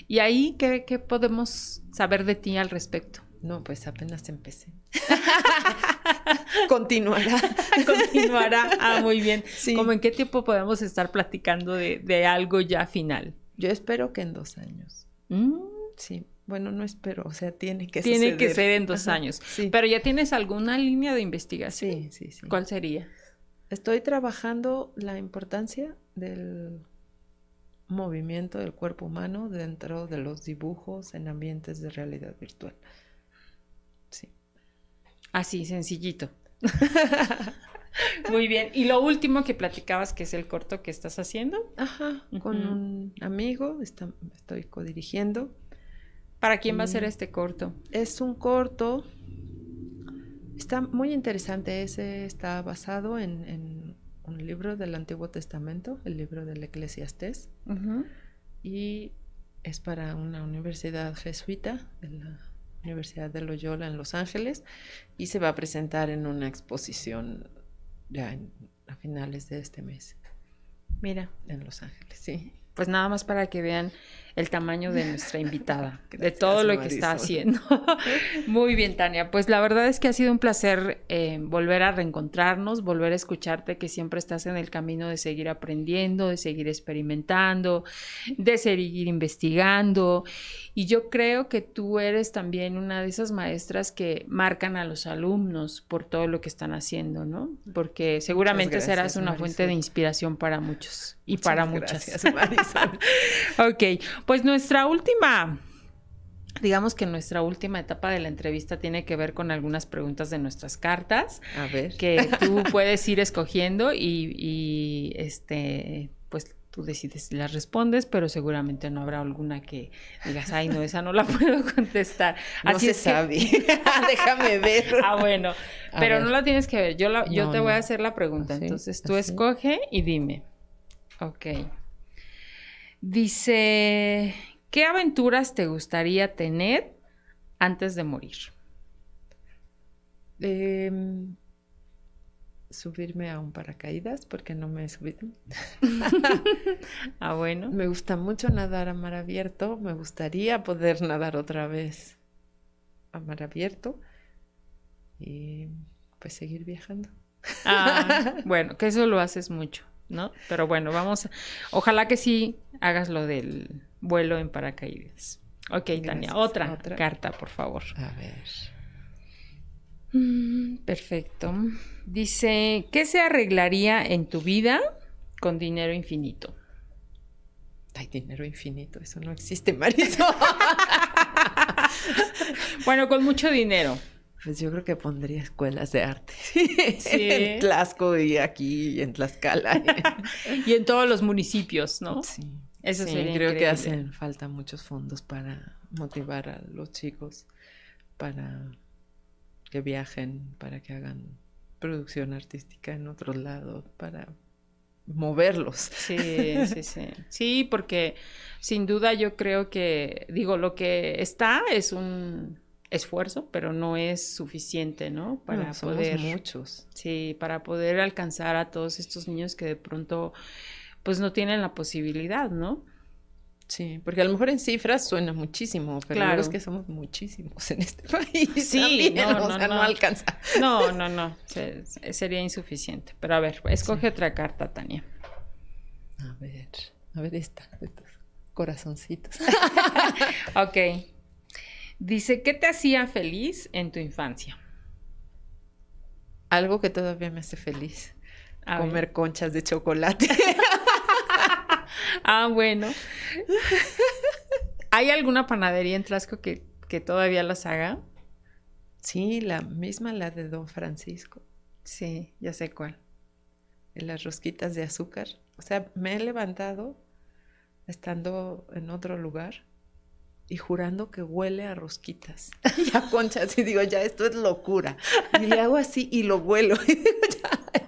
Speaker 1: ¿Y ahí ¿qué, qué podemos saber de ti al respecto?
Speaker 2: No, pues apenas empecé. Continuará.
Speaker 1: Continuará. Ah, muy bien. Sí. ¿Cómo en qué tiempo podemos estar platicando de, de, algo ya final?
Speaker 2: Yo espero que en dos años. Mm. Sí, bueno, no espero, o sea, tiene que
Speaker 1: ser. Tiene que ser en dos años. Sí. Pero ya tienes alguna línea de investigación.
Speaker 2: Sí, sí, sí.
Speaker 1: ¿Cuál sería?
Speaker 2: Estoy trabajando la importancia del movimiento del cuerpo humano dentro de los dibujos en ambientes de realidad virtual. Sí.
Speaker 1: Así, sencillito. Muy bien. Y lo último que platicabas, que es el corto que estás haciendo.
Speaker 2: Ajá, con un amigo, estoy codirigiendo
Speaker 1: ¿Para quién va a ser mm. este corto?
Speaker 2: Es un corto. Está muy interesante. Ese está basado en, un libro del Antiguo Testamento, el libro del Eclesiastés. Y es para una universidad jesuita, de la Universidad de Loyola en Los Ángeles. Y se va a presentar en una exposición ya a finales de este mes.
Speaker 1: Mira.
Speaker 2: En Los Ángeles, sí.
Speaker 1: Pues nada más para que vean el tamaño de nuestra invitada, de todo lo que está haciendo. Muy bien, Tania. Pues la verdad es que ha sido un placer eh, volver a reencontrarnos, volver a escucharte, que siempre estás en el camino de seguir aprendiendo, de seguir experimentando, de seguir investigando. Y yo creo que tú eres también una de esas maestras que marcan a los alumnos por todo lo que están haciendo, ¿no? Porque seguramente serás una fuente de inspiración para muchos y para muchas. Gracias, Marisol. ok, pues nuestra última, digamos que nuestra última etapa de la entrevista tiene que ver con algunas preguntas de nuestras cartas.
Speaker 2: A ver.
Speaker 1: Que tú puedes ir escogiendo y, este, pues tú decides si las respondes, pero seguramente no habrá alguna que digas, ay, no, esa no la puedo contestar.
Speaker 2: Así no se sabe. Déjame ver.
Speaker 1: Ah, bueno, pero no la tienes que ver. Yo, yo te voy a hacer la pregunta. Entonces tú escoge y dime. Ok. Dice, ¿qué aventuras te gustaría tener antes de morir?
Speaker 2: Em, subirme a un paracaídas porque no me he subido.
Speaker 1: ah, bueno.
Speaker 2: Me gusta mucho nadar a mar abierto. Me gustaría poder nadar otra vez a mar abierto y pues seguir viajando.
Speaker 1: Ah, bueno, que eso lo haces mucho. ¿No? Pero bueno, vamos, ojalá que sí hagas lo del vuelo en paracaídas. Ok, Tania, otra, carta, por favor.
Speaker 2: A ver.
Speaker 1: Mm, perfecto. Dice, ¿qué se arreglaría en tu vida con dinero infinito?
Speaker 2: Hay dinero infinito, eso no existe, Marisol.
Speaker 1: bueno, con mucho dinero.
Speaker 2: Pues yo creo que pondría escuelas de arte. en Tlaxco y aquí en Tlaxcala.
Speaker 1: y en todos los municipios, ¿no?
Speaker 2: Sí. Eso sí, creo que hacen falta muchos fondos para motivar a los chicos, para que viajen, para que hagan producción artística en otro lado, para moverlos.
Speaker 1: Sí, sí, sí. Sí, porque sin duda yo creo que, digo, lo que está es un esfuerzo, pero no es suficiente, ¿no?
Speaker 2: Para poder muchos.
Speaker 1: Sí, para poder alcanzar a todos estos niños que de pronto pues no tienen la posibilidad, ¿no?
Speaker 2: Sí, porque a lo mejor en cifras suena muchísimo, pero claro. es que somos muchísimos en este país.
Speaker 1: Sí, no, no,
Speaker 2: no, alcanza.
Speaker 1: No, no, no, sería insuficiente. Pero a ver, escoge otra carta, Tania.
Speaker 2: A ver, a ver esta, estos corazoncitos.
Speaker 1: ok. Dice, ¿qué te hacía feliz en tu infancia?
Speaker 2: Algo que todavía me hace feliz. comer conchas de chocolate.
Speaker 1: ah, bueno. ¿Hay alguna panadería en Trasco que, que todavía las haga?
Speaker 2: Sí, la misma, la de Don Francisco.
Speaker 1: Sí, ya sé cuál.
Speaker 2: las rosquitas de azúcar. O sea, me he levantado estando en otro lugar y jurando que huele a rosquitas y a conchas. Y digo, ya, esto es locura. Y le hago así y lo vuelo. Y digo, ya,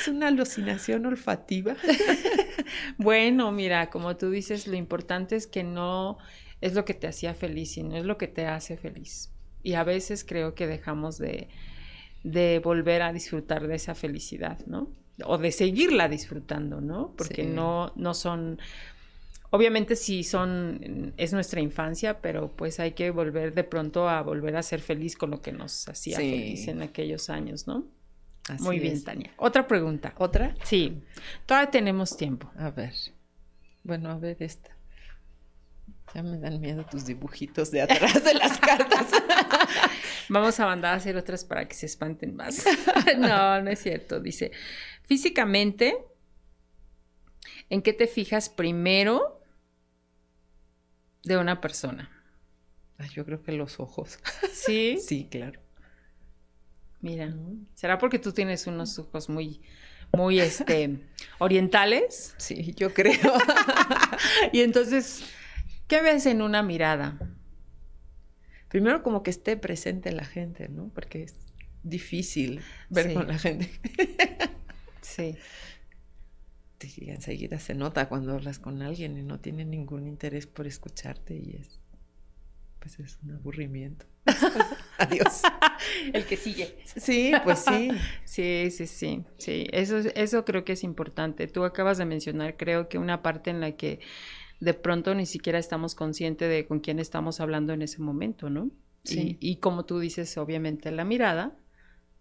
Speaker 2: es una alucinación olfativa.
Speaker 1: bueno, mira, como tú dices, lo importante es que no es lo que te hacía feliz, sino es lo que te hace feliz. Y a veces creo que dejamos de, de volver a disfrutar de esa felicidad, ¿no? O de seguirla disfrutando, ¿no? Porque no, no son Obviamente sí son, es nuestra infancia, pero pues hay que volver de pronto a volver a ser feliz con lo que nos hacía feliz en aquellos años, ¿no? Muy bien, Tania. Otra pregunta.
Speaker 2: ¿Otra?
Speaker 1: Sí. Todavía tenemos tiempo.
Speaker 2: A ver. Bueno, a ver esta. Ya me dan miedo tus dibujitos de atrás de las cartas.
Speaker 1: Vamos a mandar a hacer otras para que se espanten más. no, no es cierto. Dice, físicamente, ¿en qué te fijas primero de una persona?
Speaker 2: yo creo que los ojos.
Speaker 1: ¿Sí?
Speaker 2: sí, claro.
Speaker 1: Mira, ¿será porque tú tienes unos ojos muy, muy, este, orientales?
Speaker 2: Sí, yo creo.
Speaker 1: y entonces, ¿qué ves en una mirada?
Speaker 2: Primero como que esté presente la gente, ¿no? Porque es difícil ver con la gente.
Speaker 1: sí
Speaker 2: y enseguida se nota cuando hablas con alguien y no tiene ningún interés por escucharte y es pues es un aburrimiento. Adiós.
Speaker 1: El que sigue.
Speaker 2: Sí, pues sí.
Speaker 1: sí, sí, sí, sí. Eso, eso creo que es importante. Tú acabas de mencionar, creo que una parte en la que de pronto ni siquiera estamos conscientes de con quién estamos hablando en ese momento, ¿no? Sí. Y, y como tú dices, obviamente la mirada,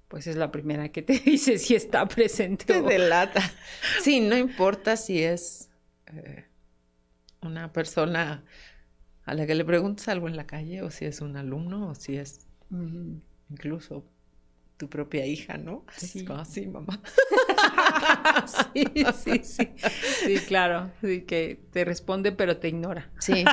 Speaker 1: pues es la primera que te dice si está presente.
Speaker 2: Te delata. Sí, no importa si es eh, una persona a la que le preguntas algo en la calle o si es un alumno o si es incluso tu propia hija, ¿no?
Speaker 1: Sí.
Speaker 2: como así, mamá.
Speaker 1: sí, sí, sí. Sí, claro. Sí, que te responde pero te ignora.
Speaker 2: Sí.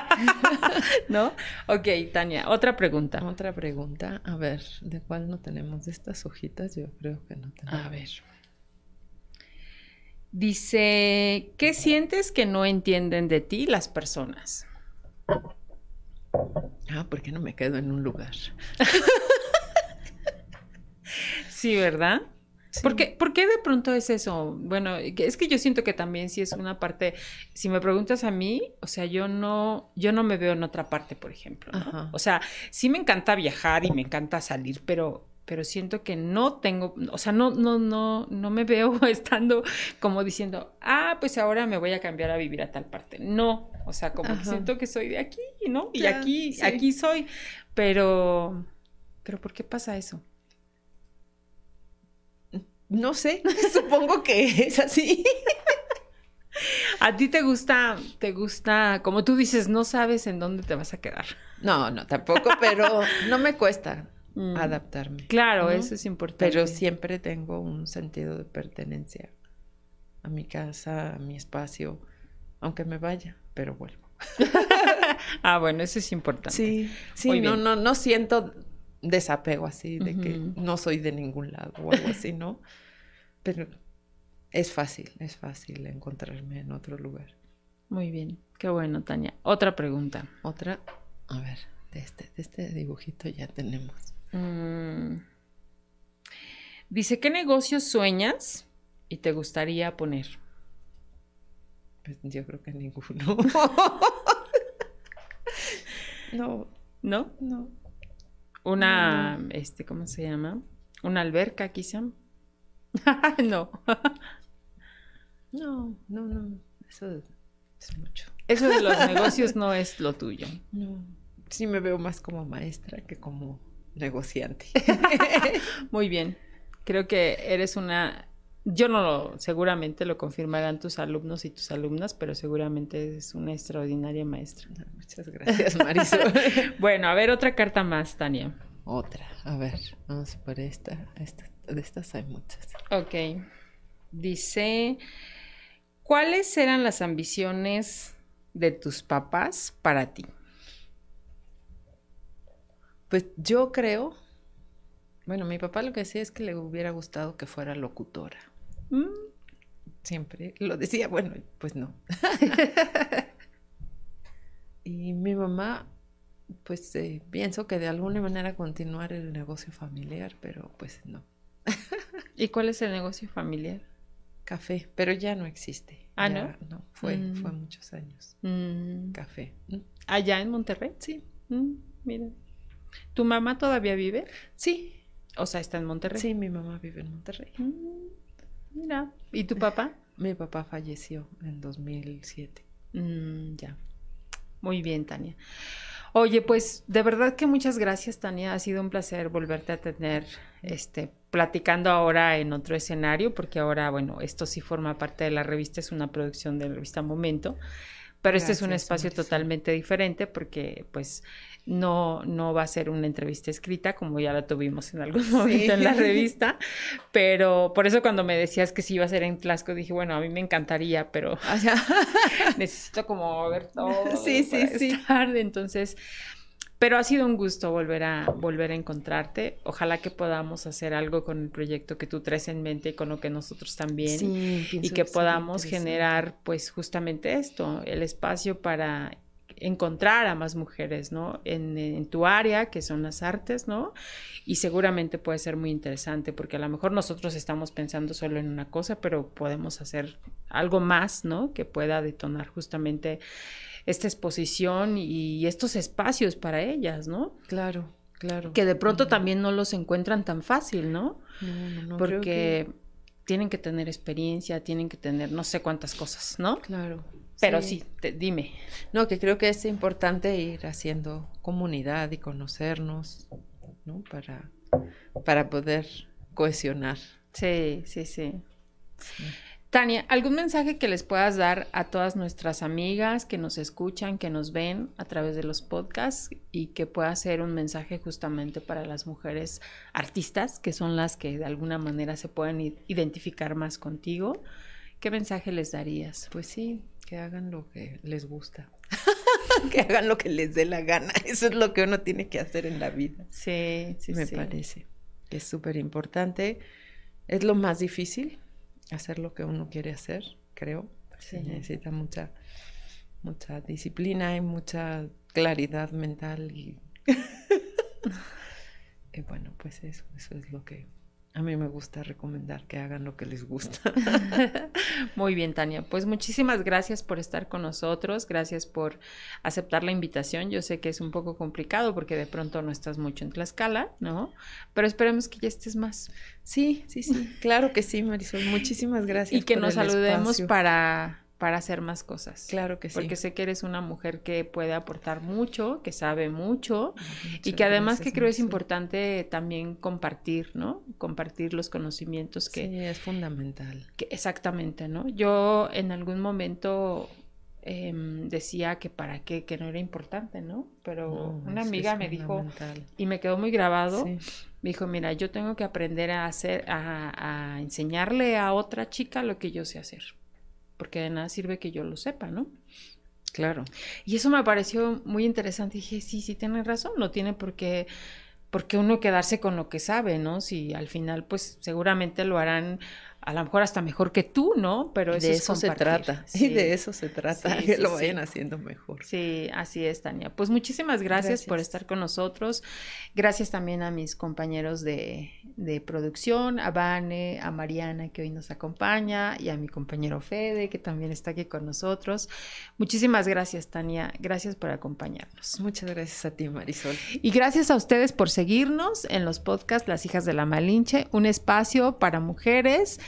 Speaker 1: ¿No? Ok, Tania, otra pregunta.
Speaker 2: Otra pregunta. A ver, ¿de cuál no tenemos de estas hojitas? Yo creo que no tenemos.
Speaker 1: A ver. Dice, ¿qué sientes que no entienden de ti las personas?
Speaker 2: Ah, ¿por qué no me quedo en un lugar?
Speaker 1: Sí, ¿verdad? ¿Por, qué, de pronto es eso? Bueno, es que yo siento que también sí es una parte, si me preguntas a mí, o sea, yo no, yo no me veo en otra parte, por ejemplo. O sea, sí me encanta viajar y me encanta salir, pero, pero siento que no tengo, o sea, no, no, no, no me veo estando como diciendo, ah, pues ahora me voy a cambiar a vivir a tal parte. No, o sea, como que siento que soy de aquí, ¿no? Y aquí, aquí soy. Pero, pero ¿por qué pasa eso?
Speaker 2: No sé, supongo que es así.
Speaker 1: ¿A ti te gusta, te gusta, como tú dices, no sabes en dónde te vas a quedar?
Speaker 2: No, no, tampoco, pero no me cuesta mm. adaptarme.
Speaker 1: Claro, eso es importante.
Speaker 2: Pero siempre tengo un sentido de pertenencia a mi casa, a mi espacio, aunque me vaya, pero vuelvo.
Speaker 1: ah, bueno, eso es importante.
Speaker 2: Sí, sí, no, no, no siento desapego así, de que no soy de ningún lado o algo así, ¿no? Pero es fácil, es fácil encontrarme en otro lugar.
Speaker 1: Muy bien, qué bueno, Tania. Otra pregunta.
Speaker 2: Otra, a ver, de este, de este dibujito ya tenemos. Mm.
Speaker 1: Dice, ¿qué negocio sueñas y te gustaría poner?
Speaker 2: Pues yo creo que ninguno.
Speaker 1: no. ¿No? No. Una, este, ¿cómo se llama? Una alberca, quizá.
Speaker 2: no. no, no, no. Eso es mucho.
Speaker 1: Eso de los negocios no es lo tuyo.
Speaker 2: No. Sí me veo más como maestra que como negociante.
Speaker 1: Muy bien. Creo que eres una yo no lo, seguramente lo confirmarán tus alumnos y tus alumnas, pero seguramente es una extraordinaria maestra.
Speaker 2: Muchas gracias, Marisol.
Speaker 1: bueno, a ver, otra carta más, Tania.
Speaker 2: Otra, a ver, vamos por esta. esta de estas hay muchas.
Speaker 1: Ok. Dice, ¿cuáles eran las ambiciones de tus papás para ti?
Speaker 2: Pues yo creo, bueno, mi papá lo que decía es que le hubiera gustado que fuera locutora. Mm. Siempre lo decía, bueno, pues no. y mi mamá, pues eh, pienso que de alguna manera continuar el negocio familiar, pero pues no.
Speaker 1: ¿Y cuál es el negocio familiar?
Speaker 2: Café, pero ya no existe.
Speaker 1: Ah, ¿no?
Speaker 2: No, fue, fue mm. muchos años. Mm. Café.
Speaker 1: ¿Allá en Monterrey?
Speaker 2: Sí.
Speaker 1: mira. ¿Tu mamá todavía vive?
Speaker 2: Sí.
Speaker 1: O sea, está en Monterrey.
Speaker 2: Sí, mi mamá vive en Monterrey.
Speaker 1: Mira. ¿Y tu papá?
Speaker 2: Mi papá falleció en 2007.
Speaker 1: ya. Muy bien, Tania. Oye, pues de verdad que muchas gracias, Tania. Ha sido un placer volverte a tener, este, platicando ahora en otro escenario, porque ahora, bueno, esto sí forma parte de la revista, es una producción de la revista Momento, pero este es un espacio totalmente diferente porque, pues, no, no va a ser una entrevista escrita, como ya la tuvimos en algún momento en la revista, pero por eso cuando me decías que sí iba a ser en Tlaxco, dije, bueno, a mí me encantaría, pero necesito como ver todo.
Speaker 2: Sí, sí, sí.
Speaker 1: Entonces, pero ha sido un gusto volver a, volver a encontrarte. Ojalá que podamos hacer algo con el proyecto que tú traes en mente y con lo que nosotros también. y que podamos generar, pues, justamente esto, el espacio para encontrar a más mujeres, ¿no? En, tu área, que son las artes, ¿no? Y seguramente puede ser muy interesante, porque a lo mejor nosotros estamos pensando solo en una cosa, pero podemos hacer algo más, ¿no? Que pueda detonar justamente esta exposición y estos espacios para ellas, ¿no?
Speaker 2: Claro, claro.
Speaker 1: Que de pronto también no los encuentran tan fácil, ¿no? No, no, no. Porque tienen que tener experiencia, tienen que tener no sé cuántas cosas, ¿no?
Speaker 2: Claro.
Speaker 1: Pero sí, dime.
Speaker 2: No, que creo que es importante ir haciendo comunidad y conocernos, ¿no? Para, para poder cohesionar.
Speaker 1: Sí, sí, sí, Tania, ¿algún mensaje que les puedas dar a todas nuestras amigas que nos escuchan, que nos ven a través de los podcasts y que pueda ser un mensaje justamente para las mujeres artistas, que son las que de alguna manera se pueden identificar más contigo? ¿Qué mensaje les darías?
Speaker 2: Pues sí, que hagan lo que les gusta. que hagan lo que les dé la gana. Eso es lo que uno tiene que hacer en la vida.
Speaker 1: Sí, sí,
Speaker 2: Me parece que es súper importante. Es lo más difícil, hacer lo que uno quiere hacer, creo. Se necesita mucha, mucha disciplina y mucha claridad mental y, y bueno, pues eso, eso es lo que a mí me gusta recomendar que hagan lo que les gusta.
Speaker 1: Muy bien, Tania. Pues muchísimas gracias por estar con nosotros. Gracias por aceptar la invitación. Yo sé que es un poco complicado porque de pronto no estás mucho en Tlaxcala, ¿no? Pero esperemos que ya estés más.
Speaker 2: Sí, sí, sí. Claro que sí, Marisol. Muchísimas gracias.
Speaker 1: Y que nos saludemos para para hacer más cosas.
Speaker 2: Claro que sí.
Speaker 1: Porque sé que eres una mujer que puede aportar mucho, que sabe mucho y que además que creo es importante también compartir, ¿no? Compartir los conocimientos que...
Speaker 2: Sí, es fundamental.
Speaker 1: Que, exactamente, ¿no? Yo en algún momento em, decía que para qué, que no era importante, ¿no? Pero una amiga me dijo, y me quedó muy grabado, me dijo, mira, yo tengo que aprender a hacer, a enseñarle a otra chica lo que yo sé hacer porque de nada sirve que yo lo sepa, ¿no?
Speaker 2: Claro.
Speaker 1: Y eso me pareció muy interesante. dije, sí, sí, tiene razón, no tiene por qué, por qué uno quedarse con lo que sabe, ¿no? Si al final, pues seguramente lo harán a lo mejor hasta mejor que tú, ¿no?
Speaker 2: Pero eso de eso se trata. Sí. de eso se trata, que lo vayan haciendo mejor.
Speaker 1: Sí, así es, Tania. Pues muchísimas gracias, por estar con nosotros. Gracias también a mis compañeros de, de, producción, a Vane, a Mariana, que hoy nos acompaña, y a mi compañero Fede, que también está aquí con nosotros. Muchísimas gracias, Tania. Gracias por acompañarnos.
Speaker 2: Muchas gracias a ti, Marisol.
Speaker 1: Y gracias a ustedes por seguirnos en los podcasts Las Hijas de la Malinche, un espacio para mujeres